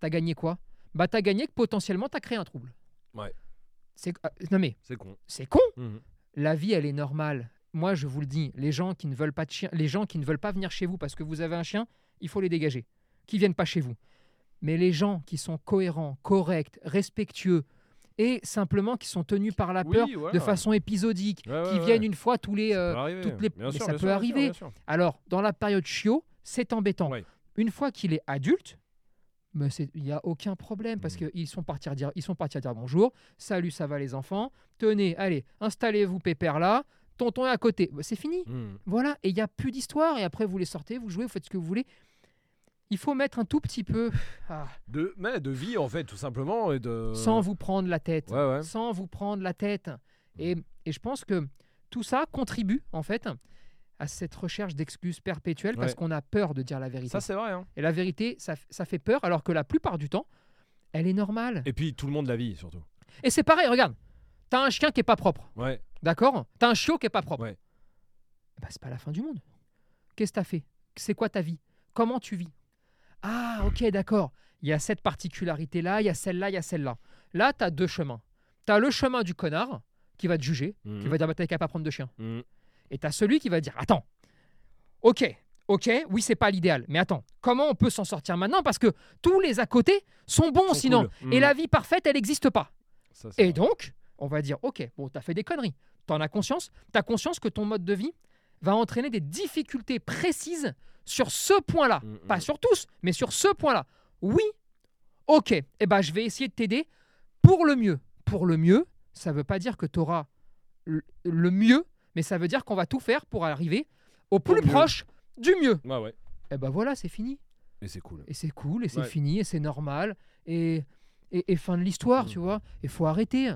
T'as gagné quoi? Bah t'as gagné que potentiellement t'as créé un trouble.
Ouais.
C'est euh, non mais
C'est con.
c'est con.
Mhm.
La vie, elle est normale. Moi, je vous le dis, les gens qui ne veulent pas de chien, les gens qui ne veulent pas venir chez vous parce que vous avez un chien, il faut les dégager. Qui viennent pas chez vous. Mais les gens qui sont cohérents, corrects, respectueux et simplement qui sont tenus par la
Oui,
peur
voilà.
de façon épisodique,
Ouais, ouais,
qui
ouais.
viennent une fois tous les
Ça
euh,
peut arriver.
toutes les-
Bien
mais
sûr,
ça
bien
peut
sûr, bien sûr,
arriver.
bien sûr.
Alors, dans la période chiot, c'est embêtant. Une fois qu'il est adulte, mais il n'y a aucun problème parce
Mhm.
qu'ils sont partis à dire, ils sont partis dire bonjour, salut, ça va les enfants, tenez, allez, installez-vous pépère là, tonton est à côté, Bah, c'est fini.
Mhm.
Voilà, et il n'y a plus d'histoire, et après vous les sortez, vous jouez, vous faites ce que vous voulez. Il faut mettre un tout petit peu, ah,
De, mais de vie, en fait, tout simplement. Et de...
sans vous prendre la tête,
Ouais, ouais.
sans vous prendre la tête. Et, et je pense que tout ça contribue, en fait, à cette recherche d'excuses perpétuelles parce
Ouais.
qu'on a peur de dire la vérité.
Ça, c'est vrai. Hein.
Et la vérité, ça, ça fait peur, alors que la plupart du temps, elle est normale.
Et puis, tout le monde la vit, surtout.
Et c'est pareil, regarde, t'as un chien qui est pas propre,
Ouais.
d'accord? T'as un chiot qui est pas propre.
Ouais.
Bah, c'est pas la fin du monde. Qu'est-ce que t'as fait? C'est quoi ta vie? Comment tu vis? Ah, ok, d'accord. Il y a cette particularité-là, il y a celle-là, il y a celle-là. Là, t'as deux chemins. T'as le chemin du connard qui va te juger, qui
Mhm.
va dire bah, t'as qu'à pas prendre de chien.
Mhm.
Et t'as celui qui va dire Attends, ok, ok, oui, c'est pas l'idéal, mais attends, comment on peut s'en sortir maintenant? Parce que tous les à côté sont bons
Sont
sinon.
cool.
Et
Mhm.
la vie parfaite, elle n'existe pas.
Ça,
Et
vrai.
donc, on va dire Ok, bon, t'as fait des conneries. T'en as conscience T'as conscience que ton mode de vie va entraîner des difficultés précises sur ce point-là.
Mhm.
Pas sur tous, mais sur ce point-là. Oui, ok, eh ben, je vais essayer de t'aider pour le mieux. Pour le mieux, ça veut pas dire que tu auras le mieux, mais ça veut dire qu'on va tout faire pour arriver au plus proche du mieux.
Ouais, ouais.
Et ben voilà, c'est fini.
Et c'est cool.
Et c'est cool, et c'est
Ouais.
fini, et c'est normal. Et, et, et fin de l'histoire,
Mm.
tu vois. Il faut arrêter.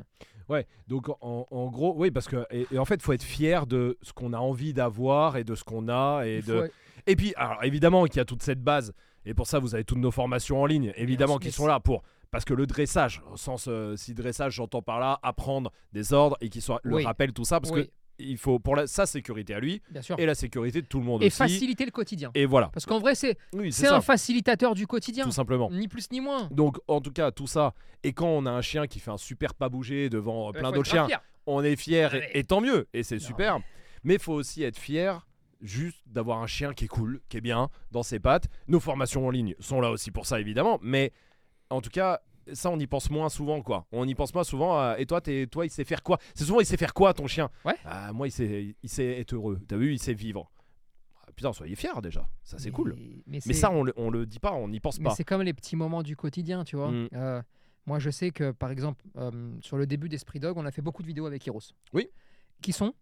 Ouais, donc en, en gros, oui, parce que et, et en fait, il faut être fier de ce qu'on a envie d'avoir et de ce qu'on a et de. Et puis, alors évidemment qu'il y a toute cette base, et pour ça, vous avez toutes nos formations en ligne, évidemment, qui sont là pour. Parce que le dressage, au sens, euh, si dressage, j'entends par là apprendre des ordres et qui soit le
Oui.
rappel, tout ça, parce
Oui,
que il faut pour la, sa sécurité à lui
bien sûr.
et la sécurité de tout le monde
Et
aussi.
faciliter le quotidien.
Et voilà.
Parce qu'en vrai, c'est
Oui, c'est
un facilitateur du quotidien.
tout simplement.
Ni plus ni moins.
Donc, en tout cas, tout ça. Et quand on a un chien qui fait un super pas bouger devant euh,
Ouais,
plein d'autres chiens,
fier.
on est fier
Ouais.
et, et tant mieux. Et c'est super. Mais il faut aussi être fier juste d'avoir un chien qui est cool, qui est bien dans ses pattes. Nos formations en ligne sont là aussi pour ça, évidemment. Mais en tout cas, ça, on y pense moins souvent, quoi. On y pense pas souvent. à, et toi, t'es- toi, il sait faire quoi? C'est souvent, il sait faire quoi, ton chien?
Ouais.
Ah, moi, il sait, il sait être heureux. T'as vu, il sait vivre. Ah, Putain, soyez fiers déjà. Ça, c'est cool.
Mais,
Mais
c'est-
ça, on le, on le dit pas, on n'y pense
Mais
pas.
c'est comme les petits moments du quotidien, tu vois.
Mm.
Euh, moi, je sais que, par exemple, euh, sur le début d'Esprit Dog, on a fait beaucoup de vidéos avec Heroes.
Oui.
Qui sont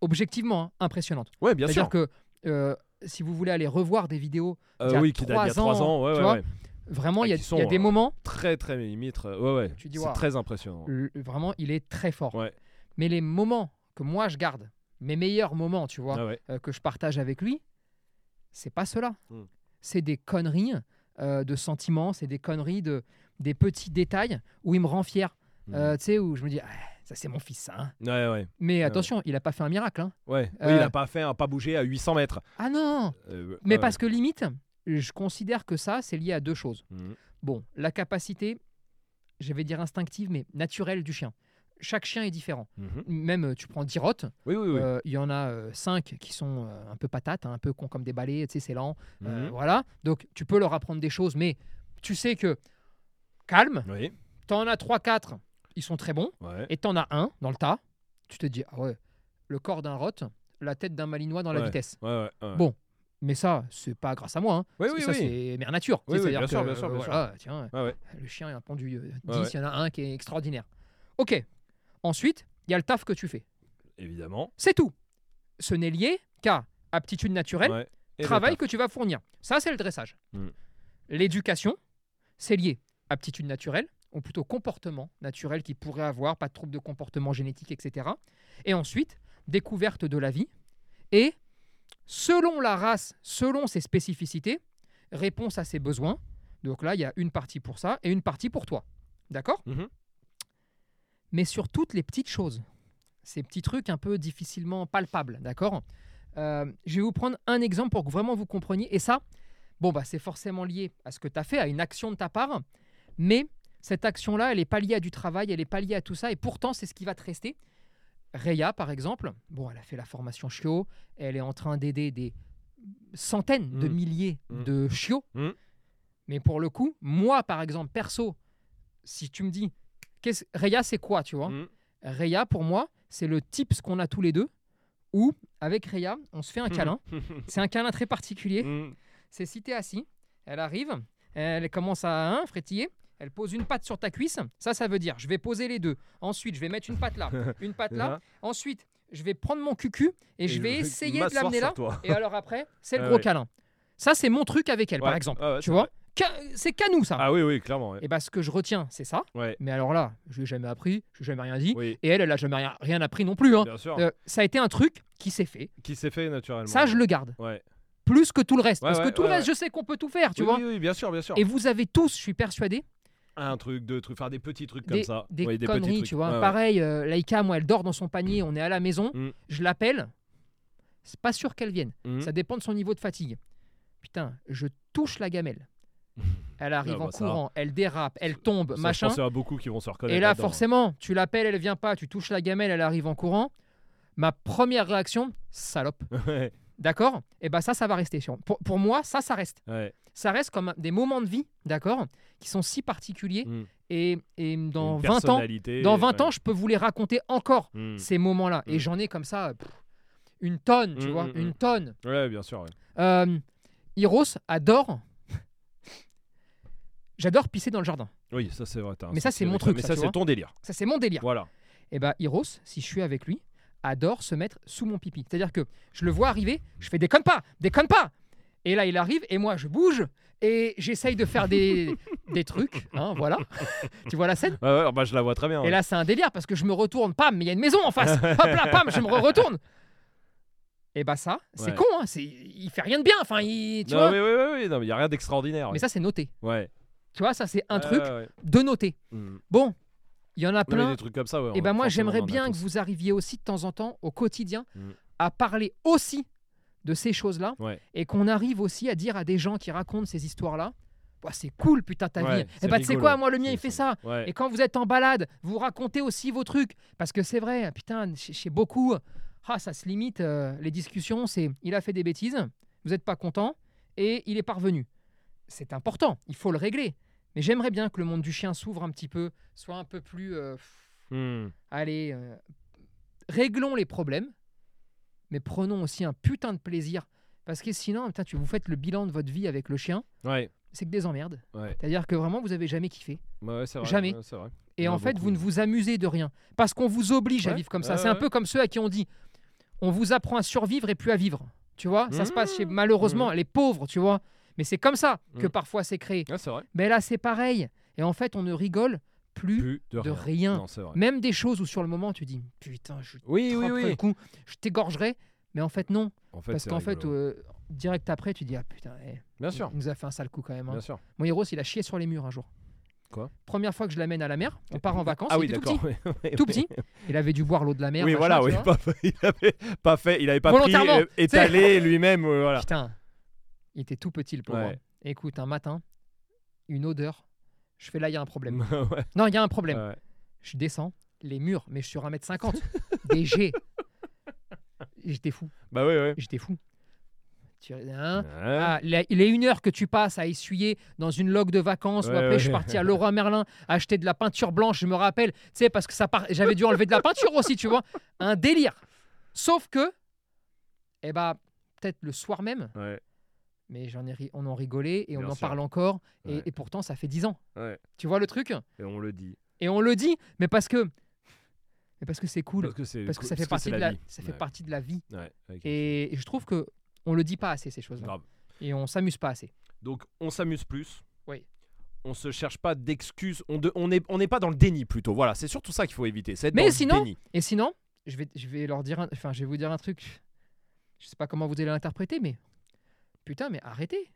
objectivement hein, impressionnantes.
Ouais, bien sûr.
C'est-à-dire que euh, si vous voulez aller revoir des vidéos,
Euh,
il y a
oui, qui date d'il y a
trois
3 ans. Ouais,
tu
ouais,
vois,
ouais.
Vraiment, il y, a-
qui
il y a des
euh,
moments,
Très, très millimètre. Ouais, ouais.
Tu dis,
c'est très impressionnant.
le- vraiment, il est très fort.
Ouais.
Mais les moments que moi, je garde, mes meilleurs moments, tu vois,
Ah ouais.
euh, que je partage avec lui, c'est pas cela.
Mm.
C'est des conneries euh, de sentiments, c'est des conneries de des petits détails où il me rend fier.
Mm.
Euh, tu sais, où je me dis, Ah, ça c'est mon fils, ça. hein.
Ouais, ouais.
Mais
ouais.
attention, il a pas fait un miracle. hein.
Ouais. Oui, il a pas fait un pas bouger à 800 mètres.
Ah non Mais parce que limite, je considère que ça, c'est lié à deux choses.
Mhm.
Bon, la capacité, je vais dire instinctive, mais naturelle du chien. Chaque chien est différent.
Mhm.
Même, euh, tu prends 10 rottes,
Oui, oui, oui.
euh, il y en a 5 qui sont euh, un peu patates, hein, un peu cons comme des balais, tu sais, c'est lent. euh,
Mhm.
voilà. Donc, tu peux leur apprendre des choses, mais tu sais que calme,
Oui.
t'en as 3-4, ils sont très bons,
Ouais.
et t'en as un dans le tas, tu te dis, ah ouais, le corps d'un rot, la tête d'un malinois dans la vitesse.
Ouais.
Bon, Mais ça, c'est pas grâce à moi. hein.
Oui, oui,
ça,
oui.
c'est mère nature.
Oui, oui, bien sûr, bien sûr, bien
euh, tiens,
ouais.
le chien il a pendu euh, 10,
Ouais, ouais.
il y en a un qui est extraordinaire. Ok. Ensuite, il y a le taf que tu fais.
Évidemment.
C'est tout. Ce n'est lié qu'à aptitude naturelle,
Ouais. Et le
travail que tu vas fournir. Ça, c'est le dressage.
Mm.
L'éducation, c'est lié aptitude naturelle, ou plutôt comportement naturel qu'il pourrait avoir, pas de troubles de comportement génétique, etc. Et ensuite, découverte de la vie. Et selon la race, selon ses spécificités, réponse à ses besoins. Donc là, il y a une partie pour ça et une partie pour toi. D'accord?
Mhm.
Mais sur toutes les petites choses, ces petits trucs un peu difficilement palpables, d'accord? Euh, Je vais vous prendre un exemple pour que vraiment vous compreniez. Et ça, bon, bah, c'est forcément lié à ce que tu as fait, à une action de ta part, mais Cette action-là, elle n'est pas liée à du travail, elle n'est pas liée à tout ça, et pourtant, c'est ce qui va te rester. Reya, par exemple, bon, elle a fait la formation chiot, elle est en train d'aider des centaines de
Mm.
milliers
Mm.
de chiots.
Mm.
Mais pour le coup, moi, par exemple, perso, si tu me dis, qu'est-ce- Reya, c'est quoi, tu vois? Reya, pour moi, c'est le type ce qu'on a tous les deux, où, avec Reya, on se fait un câlin. c'est un câlin très particulier. C'est si t'es assis, elle arrive, elle commence à hein, frétiller, elle pose une patte sur ta cuisse. Ça, ça veut dire, je vais poser les deux. Ensuite, je vais mettre une patte là, une patte là. Ensuite, je vais prendre mon cucu et, je vais essayer de l'amener là.
toi.
Et alors après, c'est le
Ah
gros câlin. Ça, c'est mon truc avec elle, par exemple.
Ah ouais,
tu vois C'est canou, ça.
Ah oui, oui, clairement. ouais.
Et bah, ce que je retiens, c'est ça.
Ouais.
Mais alors là, je lui ai jamais appris, je lui ai jamais rien dit.
Oui,
Et elle, elle a jamais rien, rien appris non plus. hein.
bien sûr.
Euh, ça a été un truc qui s'est fait.
Qui s'est fait naturellement.
Ça, je le garde.
Ouais.
Plus que tout le reste.
Ouais,
parce que
ouais,
tout le
ouais,
reste, je sais qu'on peut tout faire, tu
oui,
vois.
oui, oui, bien sûr, bien sûr.
Et vous avez tous, je suis persuadé,
Un truc, deux trucs, faire des petits trucs
des,
comme ça.
des conneries,
petits trucs.
tu vois.
Ouais.
Pareil, euh, Laïka, moi, elle dort dans son panier, on est à la maison,
Mm.
je l'appelle, c'est pas sûr qu'elle vienne.
Mhm.
Ça dépend de son niveau de fatigue. Putain, je touche la gamelle. Elle arrive
Ah,
en
bah, ça.
courant, elle dérape, elle tombe,
Ça,
machin.
Je pense a beaucoup qui vont se reconnaître.
Et là, forcément, tu l'appelles, elle vient pas, tu touches la gamelle, elle arrive en courant. Ma première réaction, salope. D'accord? Et ben ça, ça va rester. Pour, pour moi, ça, ça reste.
ouais.
Ça reste comme des moments de vie, d'accord? Qui sont si particuliers.
Mm.
Et, et dans
Une
20 ans, dans 20
ouais.
ans, je peux vous les raconter encore,
Mm.
ces moments-là. Et
Mm.
j'en ai comme ça, pff, une tonne, tu vois, une tonne.
Ouais, bien sûr. ouais.
Euh, Hiros adore. J'adore pisser dans le jardin.
Oui, ça c'est vrai.
Mais ça, c'est mon truc,
Mais
ça,
c'est ton délire.
Ça, c'est mon délire.
Voilà.
Et bah, Hiros, si je suis avec lui, adore se mettre sous mon pipi. C'est-à-dire que je le vois arriver, je fais déconne pas, déconne pas. Et là, il arrive et moi, je bouge et j'essaye de faire des, des trucs. hein, voilà. tu vois la scène?
Ouais, ouais, bah, je la vois très bien.
Et là, c'est un délire parce que je me retourne, pam, mais il y a une maison en face. Hop là, pam, je me retourne. Et bah ça, c'est con, hein, c'est, il fait rien de bien. Enfin, il, tu
non,
vois.
mais oui, il y a rien d'extraordinaire.
Mais ça, c'est noté.
ouais.
Tu vois, ça, c'est un truc de noter.
Mm.
Bon, il y en a plein.
des trucs comme ça, ouais.
Et
on-
ben moi, j'aimerais bien que vous arriviez aussi de temps en temps, au quotidien,
Mm.
à parler aussi de ces choses-là.
Ouais.
Et qu'on arrive aussi à dire à des gens qui racontent ces histoires-là c'est cool, putain, ta
Ouais,
vie. Et bah, tu sais quoi, moi, le mien, il fait ça.
Ouais.
Et quand vous êtes en balade, vous racontez aussi vos trucs. Parce que c'est vrai, putain, chez, chez beaucoup, ah, ça se limite. euh, les discussions, c'est il a fait des bêtises, vous n'êtes pas content, et il est parvenu. C'est important, il faut le régler. Mais j'aimerais bien que le monde du chien s'ouvre un petit peu, soit un peu plus. euh,
Mm.
allez, euh, réglons les problèmes, mais prenons aussi un putain de plaisir. Parce que sinon, putain, tu vous faites le bilan de votre vie avec le chien,
Ouais.
c'est que des emmerdes.
Ouais.
C'est-à-dire que vraiment, vous avez jamais kiffé.
Ouais, ouais, vrai.
Jamais.
vrai.
Et
en
fait,
beaucoup.
vous ne vous amusez de rien. Parce qu'on vous oblige à vivre comme ça. c'est un peu comme ceux à qui on dit on vous apprend à survivre et plus à vivre. Tu vois, ça se passe chez
Mmh.
malheureusement
Mmh.
les pauvres, tu vois. Mais c'est comme ça que
Mmh.
parfois c'est créé.
Vrai.
Mais là, c'est pareil. Et en fait, on ne rigole plus,
Plus de
de
rien. Non.
Même des choses où sur le moment, tu dis putain, je
Oui, oui,
le
oui.
coup, je t'égorgerai. Mais en fait, non.
En fait,
Parce qu'en fait, euh, direct après, tu dis ah putain, eh,
Bien sûr.
il nous a fait un sale coup quand même. hein.
Bien sûr.
Mon héros, il a chié sur les murs un jour.
Quoi?
Première fois que je l'amène à la mer, on part en vacances.
Ah oui,
tout
d'accord.
petit. Tout petit. Il avait dû boire l'eau de la mer.
Oui,
machin,
voilà, oui.
vois.
Pas fait, il avait pas fait, il avait pas pris, euh, étalé lui-même, euh, voilà.
Putain, il était tout petit le pauvre.
Ouais.
Écoute, un matin, une odeur. Je fais là, il y a un problème.
ouais.
Non, il y a un problème.
ouais.
Je descends, les murs, mais je suis sur 1m50. des jets. J'étais fou.
Bah ouais, ouais.
J'étais fou. Tu- hein. Ah, les, les une heure que tu passes à essuyer dans une log de vacances, ou
Ouais,
après
ouais.
je suis parti à Leroy Merlin acheter de la peinture blanche, je me rappelle, tu sais, parce que ça part... j'avais dû enlever de la peinture aussi, tu vois. Un délire. Sauf que, eh bah, peut-être le soir même,
Ouais.
Mais j'en ai ri- on en rigolait et on en
sûr.
parle encore, et,
Ouais.
et pourtant ça fait 10 ans.
Ouais.
Tu vois le truc?
Et on le dit.
Et on le dit, mais parce que, mais parce que c'est cool,
Parce que
parce ça fait
parce
partie de la,
vie.
ça fait
Ouais.
partie de la vie. Et, et je trouve que on le dit pas assez ces choses-là, et on s'amuse pas assez.
Donc on s'amuse plus.
Oui.
On se cherche pas d'excuses. On de- on n'est on n'est pas dans le déni plutôt. Voilà, c'est surtout ça qu'il faut éviter. C'est
Mais
dans le
sinon-
déni.
Et sinon, je vais, je vais leur dire, un- enfin, je vais vous dire un truc. Je sais pas comment vous allez l'interpréter, mais putain, mais arrêtez,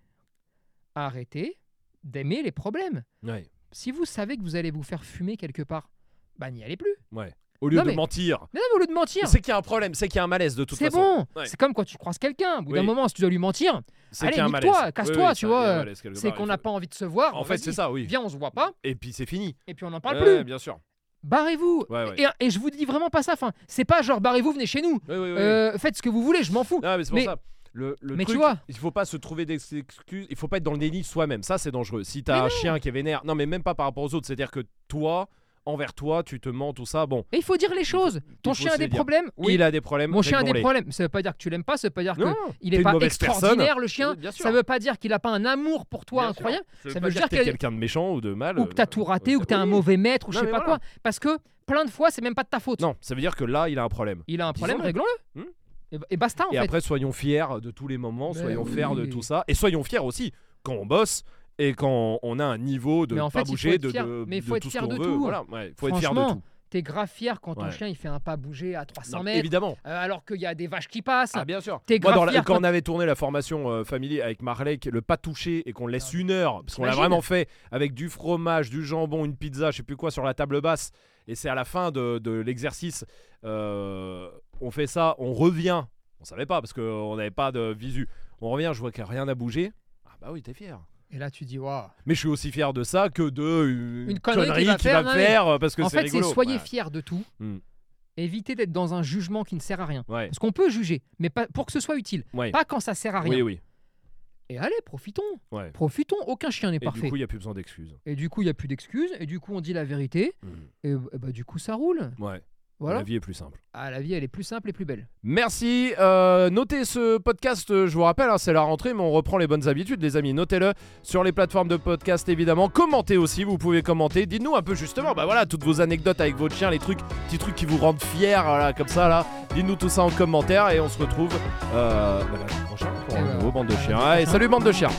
arrêtez d'aimer les problèmes.
Ouais.
Si vous savez que vous allez vous faire fumer quelque part, bah n'y allez plus.
Ouais. Au lieu
Non,
de
mais-
mentir.
Mais non, mais au lieu de mentir,
C'est qu'il y a un problème, c'est qu'il y a un malaise de toute
c'est
façon.
bon.
Ouais.
C'est comme quand tu croises quelqu'un. Au bout d'un moment, si tu dois lui mentir,
C'est
Allez,
qu'il y a un
nique-toi,
malaise.
casse-toi,
Oui, oui,
tu vois, c'est qu'on n'a pas envie de se voir.
En
bon,
fait, c'est ça, oui.
Viens, on se voit pas,
Et puis c'est fini.
et puis on n'en parle plus.
bien sûr.
Barrez-vous.
Ouais, ouais.
Et, et je vous dis vraiment pas ça. Enfin, c'est pas genre barrez-vous, venez chez nous. Euh, faites ce que vous voulez, je m'en fous.
Non, mais c'est pour ça. Le, le
mais tu vois.
il faut pas se trouver des excuses. Il faut pas être dans le déni soi-même. Ça, c'est dangereux. Si t'as
Mais
un chien qui est vénère, non, mais même pas par rapport aux autres. C'est-à-dire que toi, envers toi, tu te mens, tout ça. Bon,
Et il faut dire les choses. Ton chien a des
dire.
problèmes. Oui.
il a des problèmes.
Mon chien a des problèmes. Ça veut pas dire que tu l'aimes pas. Ça veut pas dire que
Non,
il
t'es
est pas extraordinaire le chien.
Oui.
Ça veut pas dire qu'il a pas un amour pour toi
Bien sûr.
incroyable.
Ça veut
ça
pas
veut
dire
dire
que
qu'il
quelqu'un de méchant ou de mal.
Ou que t'as
euh,
tout raté,
euh,
ou que t'es un mauvais maître, ou je sais
mais
pas
voilà.
quoi. Parce que plein de fois, c'est même pas de ta faute.
Non, ça veut dire que là, il a un problème.
Il a un problème, réglons-le. Et, et basta en
Et
fait.
après, soyons fiers de tous les moments, soyons
oui.
fiers de tout ça. Et soyons fiers aussi quand on bosse et quand on a un niveau de
Mais en
pas
fait,
bouger, de, de-
Mais il faut
de tout ce qu'on veut.
tout.
Voilà, ouais, faut être fier de tout.
T'es grave fier quand ton
Ouais.
chien il fait un pas bouger à 300
Non,
mètres,
évidemment.
euh, alors qu'il y a des vaches qui passent.
Ah bien sûr.
T'es
Moi, dans la- quand
quand-
on avait tourné la formation euh, familier avec Marley, le pas touché et qu'on laisse une heure, parce qu'on l'a vraiment fait avec du fromage, du jambon, une pizza, je sais plus quoi sur la table basse. Et c'est à la fin de, de l'exercice, euh, on fait ça, on revient. On savait pas parce qu'on n'avait pas de visu. On revient, je vois qu'il n'y a rien à bouger. Ah bah oui, t'es fier.
Et là, tu dis, waouh.
Mais je suis aussi fier de ça que de une,
Une connerie
connerie
qu'il va faire, non, mais-
faire euh, parce que
En fait, c'est soyez
Ouais.
fiers de tout.
Hmm.
Évitez d'être dans un jugement qui ne sert à rien.
Ouais.
Parce qu'on peut juger, mais pas pour que ce soit utile.
Ouais.
Pas quand ça sert à rien.
Oui, oui.
Et allez, profitons.
Ouais.
Profitons. Aucun chien n'est
Et du
parfait.
coup, il n'y a plus besoin d'excuses.
Et du coup, il n'y a plus d'excuses. Et du coup, on dit la vérité. Et, euh, bah, du coup, ça roule.
Ouais.
Voilà.
La vie est plus simple.
Ah, la vie, elle est plus simple et plus belle.
Merci. Euh, notez ce podcast, euh, je vous rappelle, hein, c'est la rentrée, mais on reprend les bonnes habitudes, les amis. Notez-le sur les plateformes de podcast, évidemment. Commentez aussi, vous pouvez commenter. Dites-nous un peu justement, bah voilà, toutes vos anecdotes avec votre chien, les trucs, petits trucs qui vous rendent fiers, voilà, comme ça, là. Dites-nous tout ça en commentaire et on se retrouve euh, bah, la semaine prochaine pour un
bah,
nouveau bande de chiens. salut, bande de chiens.